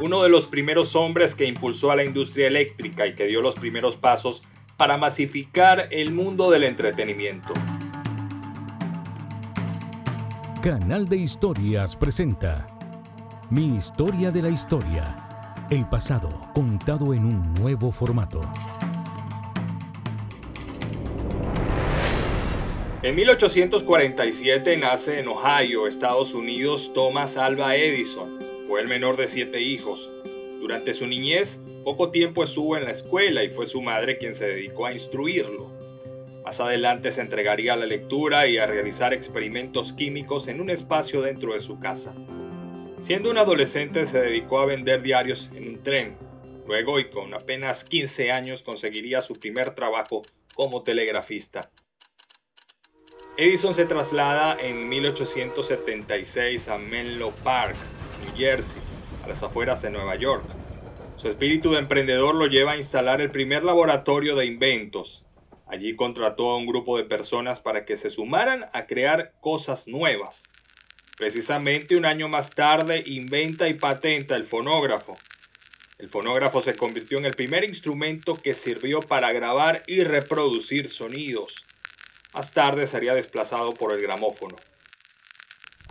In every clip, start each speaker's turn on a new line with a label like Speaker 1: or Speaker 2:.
Speaker 1: uno de los primeros hombres que impulsó a la industria eléctrica y que dio los primeros pasos para masificar el mundo del entretenimiento.
Speaker 2: Canal de Historias presenta Mi historia de la historia. El pasado contado en un nuevo formato.
Speaker 1: En 1847 nace en Ohio, Estados Unidos, Thomas Alva Edison. Fue el menor de siete hijos. Durante su niñez, poco tiempo estuvo en la escuela y fue su madre quien se dedicó a instruirlo. Más adelante se entregaría a la lectura y a realizar experimentos químicos en un espacio dentro de su casa. Siendo un adolescente se dedicó a vender diarios en un tren. Luego y con apenas 15 años conseguiría su primer trabajo como telegrafista. Edison se traslada en 1876 a Menlo Park, New Jersey, a las afueras de Nueva York. Su espíritu de emprendedor lo lleva a instalar el primer laboratorio de inventos. Allí contrató a un grupo de personas para que se sumaran a crear cosas nuevas. Precisamente un año más tarde inventa y patenta el fonógrafo. El fonógrafo se convirtió en el primer instrumento que sirvió para grabar y reproducir sonidos. Más tarde sería desplazado por el gramófono.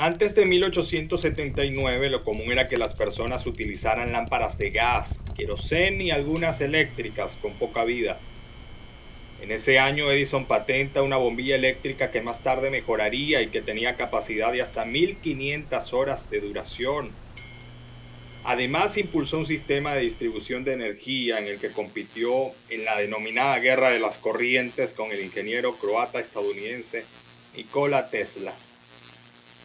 Speaker 1: Antes de 1879 lo común era que las personas utilizaran lámparas de gas, querosén y algunas eléctricas con poca vida. En ese año Edison patenta una bombilla eléctrica que más tarde mejoraría y que tenía capacidad de hasta 1500 horas de duración. Además impulsó un sistema de distribución de energía en el que compitió en la denominada Guerra de las Corrientes con el ingeniero croata estadounidense Nikola Tesla.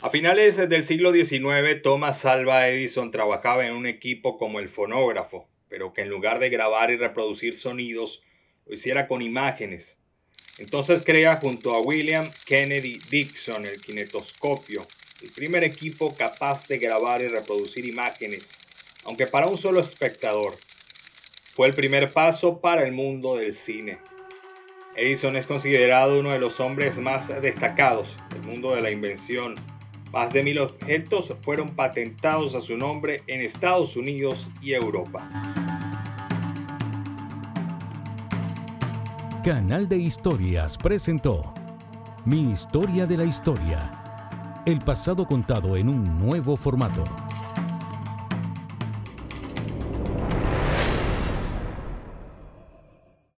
Speaker 1: A finales del siglo XIX, Thomas Alva Edison trabajaba en un equipo como el fonógrafo, pero que en lugar de grabar y reproducir sonidos, lo hiciera con imágenes. Entonces crea junto a William Kennedy Dixon el kinetoscopio, el primer equipo capaz de grabar y reproducir imágenes aunque para un solo espectador. Fue el primer paso para el mundo del cine. Edison es considerado uno de los hombres más destacados del mundo de la invención. Más de mil objetos fueron patentados a su nombre en Estados Unidos y Europa.
Speaker 2: Canal de Historias presentó Mi historia de la historia. El pasado contado en un nuevo formato.